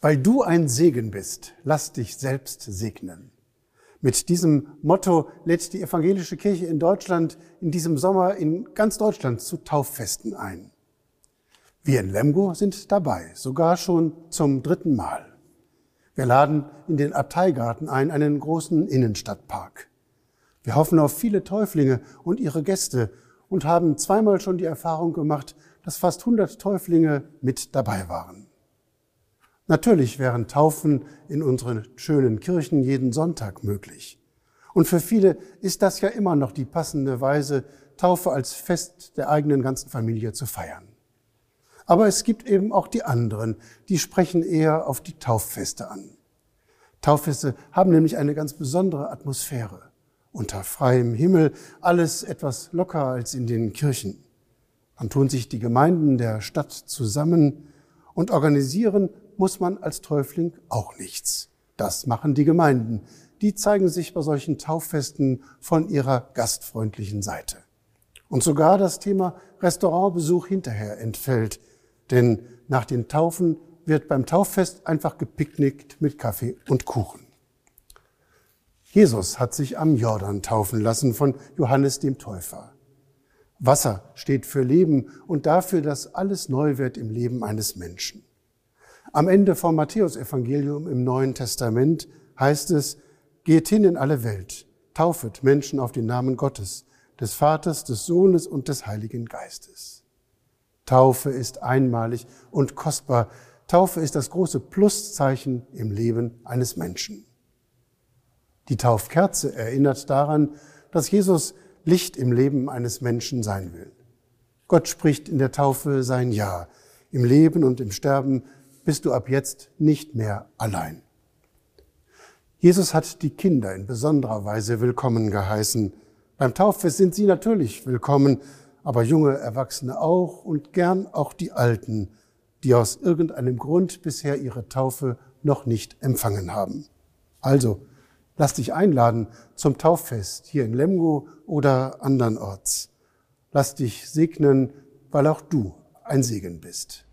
Weil du ein Segen bist, lass dich selbst segnen. Mit diesem Motto lädt die evangelische Kirche in Deutschland in diesem Sommer in ganz Deutschland zu Tauffesten ein. Wir in Lemgo sind dabei, sogar schon zum dritten Mal. Wir laden in den Abteigarten ein, einen großen Innenstadtpark. Wir hoffen auf viele Täuflinge und ihre Gäste und haben zweimal schon die Erfahrung gemacht, dass fast 100 Täuflinge mit dabei waren. Natürlich wären Taufen in unseren schönen Kirchen jeden Sonntag möglich. Und für viele ist das ja immer noch die passende Weise, Taufe als Fest der eigenen ganzen Familie zu feiern. Aber es gibt eben auch die anderen, die sprechen eher auf die Tauffeste an. Tauffeste haben nämlich eine ganz besondere Atmosphäre. Unter freiem Himmel alles etwas lockerer als in den Kirchen. Dann tun sich die Gemeinden der Stadt zusammen und organisieren muss man als Täufling auch nichts. Das machen die Gemeinden. Die zeigen sich bei solchen Tauffesten von ihrer gastfreundlichen Seite. Und sogar das Thema Restaurantbesuch hinterher entfällt, denn nach den Taufen wird beim Tauffest einfach gepicknickt mit Kaffee und Kuchen. Jesus hat sich am Jordan taufen lassen von Johannes dem Täufer. Wasser steht für Leben und dafür, dass alles neu wird im Leben eines Menschen. Am Ende vom Matthäusevangelium im Neuen Testament heißt es, geht hin in alle Welt, taufet Menschen auf den Namen Gottes, des Vaters, des Sohnes und des Heiligen Geistes. Taufe ist einmalig und kostbar. Taufe ist das große Pluszeichen im Leben eines Menschen. Die Taufkerze erinnert daran, dass Jesus Licht im Leben eines Menschen sein will. Gott spricht in der Taufe sein Ja. Im Leben und im Sterben bist du ab jetzt nicht mehr allein. Jesus hat die Kinder in besonderer Weise willkommen geheißen. Beim Tauffest sind sie natürlich willkommen, aber junge Erwachsene auch und gern auch die Alten, die aus irgendeinem Grund bisher ihre Taufe noch nicht empfangen haben. Also, lass dich einladen zum Tauffest hier in Lemgo oder andernorts. Lass dich segnen, weil auch du ein Segen bist.